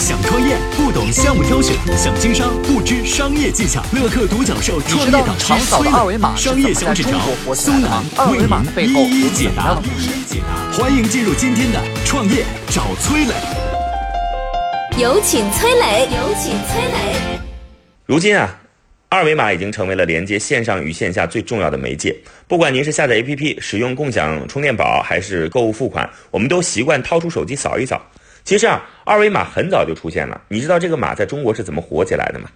想创业不懂项目挑选，想经商不知商业技巧。乐客独角兽创业导师崔磊，商业小纸条苏南为您一一解答。欢迎进入今天的创业找崔磊。有请崔磊，有请崔磊。如今啊。二维码已经成为了连接线上与线下最重要的媒介。不管您是下载 APP、使用共享充电宝，还是购物付款，我们都习惯掏出手机扫一扫。其实啊，二维码很早就出现了。你知道这个码在中国是怎么火起来的吗？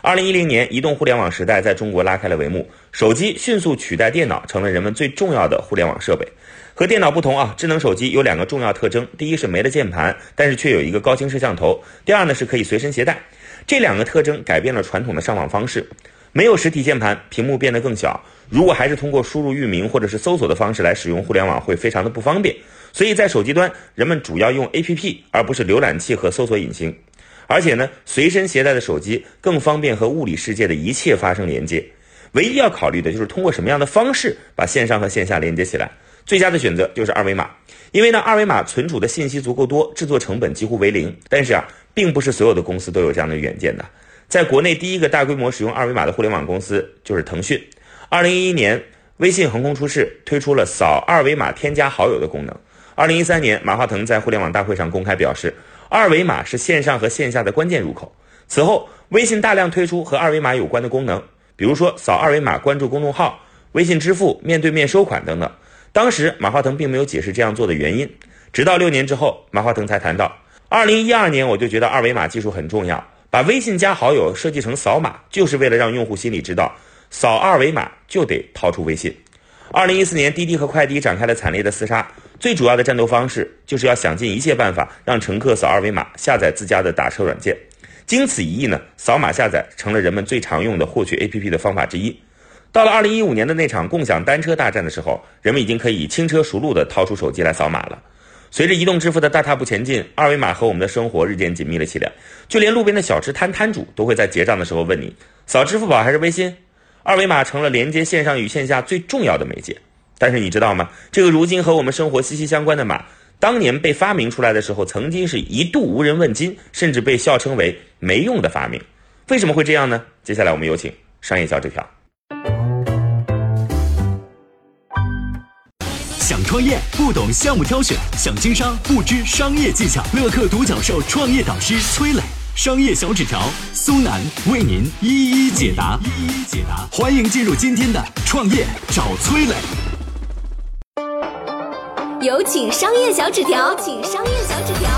二零一零年，移动互联网时代在中国拉开了帷幕，手机迅速取代电脑，成了人们最重要的互联网设备。和电脑不同啊，智能手机有两个重要特征：第一是没了键盘，但是却有一个高清摄像头；第二呢是可以随身携带。这两个特征改变了传统的上网方式，没有实体键盘，屏幕变得更小。如果还是通过输入域名或者是搜索的方式来使用互联网，会非常的不方便。所以在手机端，人们主要用 APP 而不是浏览器和搜索引擎。而且呢，随身携带的手机更方便和物理世界的一切发生连接。唯一要考虑的就是通过什么样的方式把线上和线下连接起来。最佳的选择就是二维码，因为呢，二维码存储的信息足够多，制作成本几乎为零。但是啊。并不是所有的公司都有这样的远见的。在国内第一个大规模使用二维码的互联网公司就是腾讯。二零一一年，微信横空出世，推出了扫二维码添加好友的功能。二零一三年，马化腾在互联网大会上公开表示，二维码是线上和线下的关键入口。此后，微信大量推出和二维码有关的功能，比如说扫二维码关注公众号、微信支付、面对面收款等等。当时，马化腾并没有解释这样做的原因，直到六年之后，马化腾才谈到。二零一二年，我就觉得二维码技术很重要，把微信加好友设计成扫码，就是为了让用户心里知道，扫二维码就得掏出微信。二零一四年，滴滴和快滴展开了惨烈的厮杀，最主要的战斗方式就是要想尽一切办法让乘客扫二维码下载自家的打车软件。经此一役呢，扫码下载成了人们最常用的获取 APP 的方法之一。到了二零一五年的那场共享单车大战的时候，人们已经可以轻车熟路地掏出手机来扫码了。随着移动支付的大踏步前进，二维码和我们的生活日渐紧密了起来。就连路边的小吃摊摊主都会在结账的时候问你：扫支付宝还是微信？二维码成了连接线上与线下最重要的媒介。但是你知道吗？这个如今和我们生活息息相关的马，当年被发明出来的时候，曾经是一度无人问津，甚至被笑称为没用的发明。为什么会这样呢？接下来我们有请商业小纸条。想创业不懂项目挑选，想经商不知商业技巧。乐客独角兽创业导师崔磊，商业小纸条苏楠为您一一解答。一一解答，欢迎进入今天的创业找崔磊。有请商业小纸条，请商业小纸条。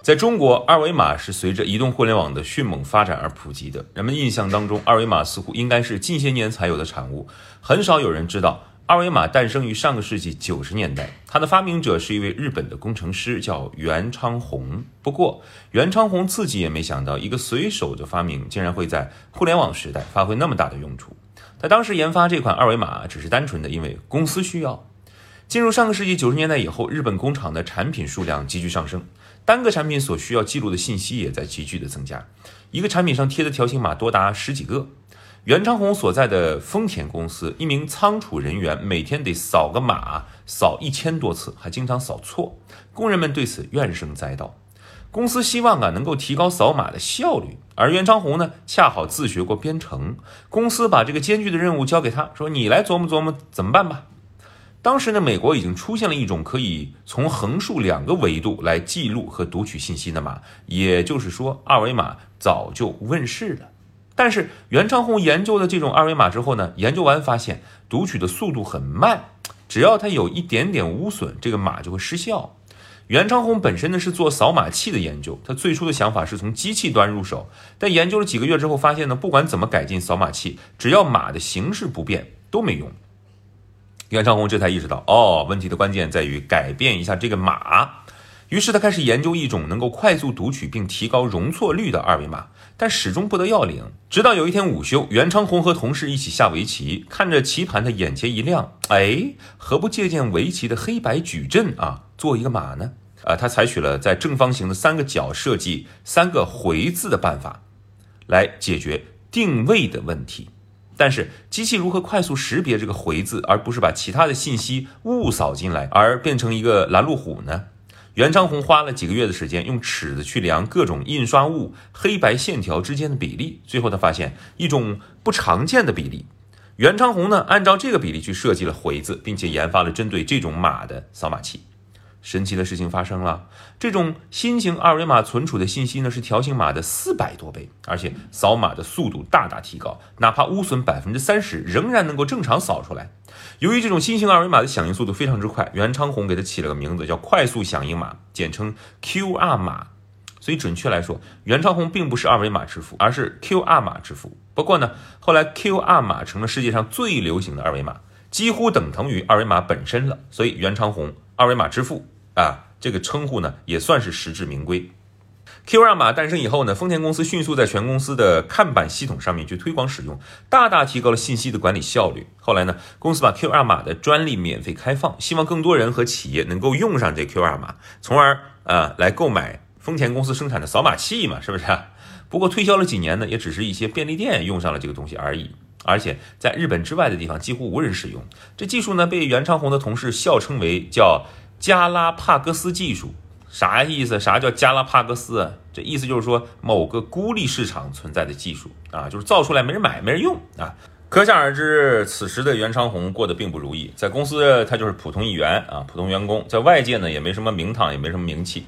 在中国，二维码是随着移动互联网的迅猛发展而普及的。人们印象当中，二维码似乎应该是近些年才有的产物，很少有人知道。二维码诞生于上个世纪九十年代，它的发明者是一位日本的工程师，叫袁昌宏。不过，袁昌宏自己也没想到，一个随手的发明竟然会在互联网时代发挥那么大的用处。他当时研发这款二维码，只是单纯的因为公司需要。进入上个世纪九十年代以后，日本工厂的产品数量急剧上升，单个产品所需要记录的信息也在急剧的增加，一个产品上贴的条形码多达十几个。袁昌宏所在的丰田公司，一名仓储人员每天得扫个码，扫一千多次，还经常扫错，工人们对此怨声载道。公司希望啊能够提高扫码的效率，而袁昌宏呢恰好自学过编程，公司把这个艰巨的任务交给他，说你来琢磨琢磨怎么办吧。当时呢，美国已经出现了一种可以从横竖两个维度来记录和读取信息的码，也就是说，二维码早就问世了。但是袁昌宏研究了这种二维码之后呢，研究完发现读取的速度很慢，只要它有一点点污损，这个码就会失效。袁昌宏本身呢是做扫码器的研究，他最初的想法是从机器端入手，但研究了几个月之后发现呢，不管怎么改进扫码器，只要码的形式不变都没用。袁昌宏这才意识到，哦，问题的关键在于改变一下这个码。于是他开始研究一种能够快速读取并提高容错率的二维码，但始终不得要领。直到有一天午休，袁昌宏和同事一起下围棋，看着棋盘，他眼前一亮，哎，何不借鉴围棋的黑白矩阵啊，做一个码呢？啊，他采取了在正方形的三个角设计三个回字的办法，来解决定位的问题。但是机器如何快速识别这个回字，而不是把其他的信息误扫进来，而变成一个拦路虎呢？袁昌红花了几个月的时间，用尺子去量各种印刷物黑白线条之间的比例，最后他发现一种不常见的比例。袁昌红呢，按照这个比例去设计了回字，并且研发了针对这种码的扫码器。神奇的事情发生了，这种新型二维码存储的信息呢是条形码的四百多倍，而且扫码的速度大大提高，哪怕污损百分之三十，仍然能够正常扫出来。由于这种新型二维码的响应速度非常之快，袁昌红给它起了个名字叫“快速响应码”，简称 QR 码。所以准确来说，袁昌红并不是二维码支付，而是 QR 码支付。不过呢，后来 QR 码成了世界上最流行的二维码，几乎等同于二维码本身了。所以袁昌红二维码支付啊，这个称呼呢也算是实至名归。QR 码诞生以后呢，丰田公司迅速在全公司的看板系统上面去推广使用，大大提高了信息的管理效率。后来呢，公司把 QR 码的专利免费开放，希望更多人和企业能够用上这 QR 码，从而呃来购买丰田公司生产的扫码器嘛，是不是？啊不过推销了几年呢，也只是一些便利店用上了这个东西而已，而且在日本之外的地方几乎无人使用。这技术呢，被袁昌红的同事笑称为叫加拉帕戈斯技术。啥意思？啥叫加拉帕戈斯？这意思就是说某个孤立市场存在的技术啊，就是造出来没人买、没人用啊。可想而知，此时的袁昌红过得并不如意，在公司他就是普通一员啊，普通员工，在外界呢也没什么名堂，也没什么名气。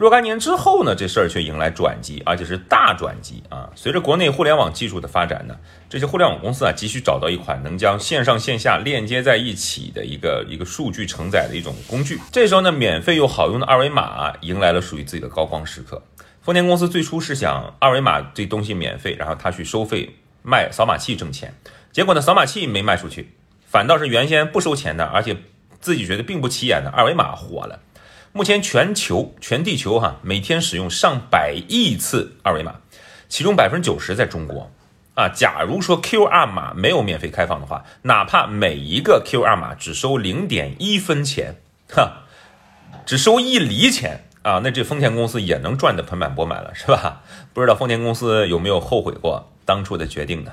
若干年之后呢，这事儿却迎来转机，而且是大转机啊！随着国内互联网技术的发展呢，这些互联网公司啊，急需找到一款能将线上线下链接在一起的一个一个数据承载的一种工具。这时候呢，免费又好用的二维码迎来了属于自己的高光时刻。丰田公司最初是想二维码这东西免费，然后他去收费卖扫码器挣钱。结果呢，扫码器没卖出去，反倒是原先不收钱的，而且自己觉得并不起眼的二维码火了。目前全球全地球哈每天使用上百亿次二维码，其中百分之九十在中国啊。假如说 QR 码没有免费开放的话，哪怕每一个 QR 码只收零点一分钱，哈，只收一厘钱啊，那这丰田公司也能赚得盆满钵满了，是吧？不知道丰田公司有没有后悔过当初的决定呢？